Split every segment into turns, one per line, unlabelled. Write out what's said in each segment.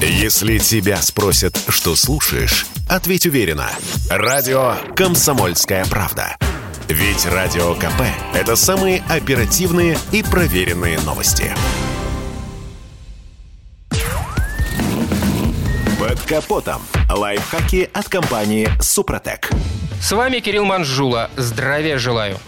Если тебя спросят, что слушаешь, ответь уверенно. Радио «Комсомольская правда». Ведь Радио КП – это самые оперативные и проверенные новости. Под капотом. Лайфхаки от компании «Супротек».
С вами Кирилл Манжула. Здравия желаю.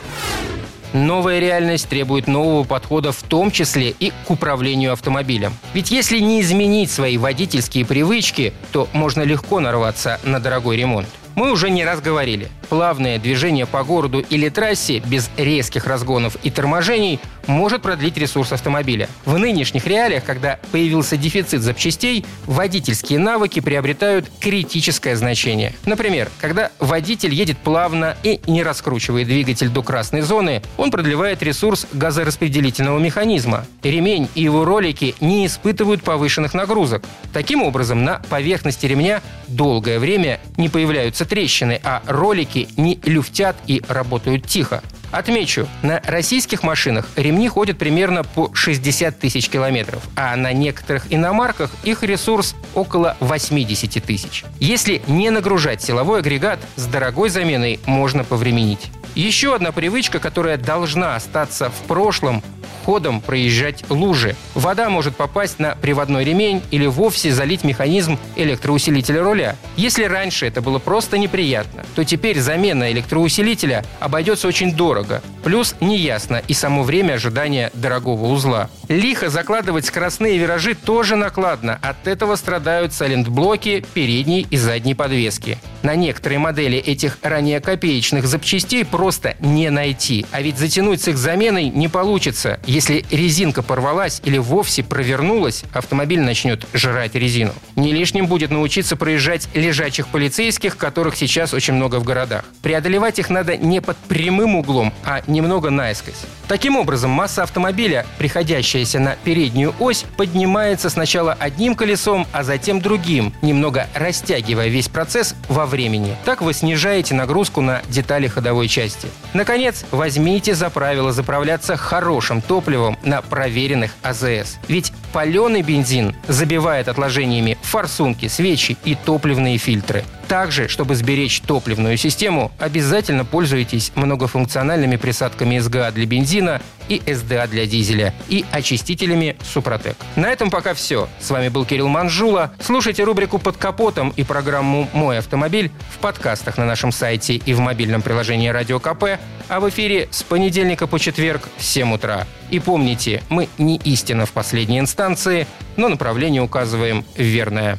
Новая реальность требует нового подхода в том числе и к управлению автомобилем. Ведь если не изменить свои водительские привычки, то можно легко нарваться на дорогой ремонт. Мы уже не раз говорили, плавное движение по городу или трассе без резких разгонов и торможений может продлить ресурс автомобиля. В нынешних реалиях, когда появился дефицит запчастей, водительские навыки приобретают критическое значение. Например, когда водитель едет плавно и не раскручивает двигатель до красной зоны, он продлевает ресурс газораспределительного механизма. Ремень и его ролики не испытывают повышенных нагрузок. Таким образом, на поверхности ремня долгое время не появляются трещины, а ролики не люфтят и работают тихо. Отмечу, на российских машинах ремни ходят примерно по 60 тысяч километров, а на некоторых иномарках их ресурс около 80 тысяч. Если не нагружать силовой агрегат, с дорогой заменой можно повременить. Еще одна привычка, которая должна остаться в прошлом ходом проезжать лужи. Вода может попасть на приводной ремень или вовсе залить механизм электроусилителя руля. Если раньше это было просто неприятно, то теперь замена электроусилителя обойдется очень дорого. Плюс неясно и само время ожидания дорогого узла. Лихо закладывать скоростные виражи тоже накладно. От этого страдают сайлентблоки передней и задней подвески. На некоторые модели этих ранее копеечных запчастей просто не найти. А ведь затянуть с их заменой не получится. Если резинка порвалась или вовсе провернулась, автомобиль начнет жрать резину. Не лишним будет научиться проезжать лежачих полицейских, которых сейчас очень много в городах. Преодолевать их надо не под прямым углом, а немного наискось. Таким образом, масса автомобиля, приходящаяся на переднюю ось, поднимается сначала одним колесом, а затем другим, немного растягивая весь процесс во времени. Так вы снижаете нагрузку на детали ходовой части. Наконец, возьмите за правило заправляться хорошим топливом на проверенных АЗС. Ведь паленый бензин забивает отложениями форсунки, свечи и топливные фильтры. Также, чтобы сберечь топливную систему, обязательно пользуйтесь многофункциональными присадками СГА для бензина и СДА для дизеля и очистителями Супротек. На этом пока все. С вами был Кирилл Манжула. Слушайте рубрику «Под капотом» и программу «Мой автомобиль» в подкастах на нашем сайте и в мобильном приложении «Радио КП», а в эфире с понедельника по четверг в 7 утра. И помните, мы не истина в последней инстанции, но направление указываем верное.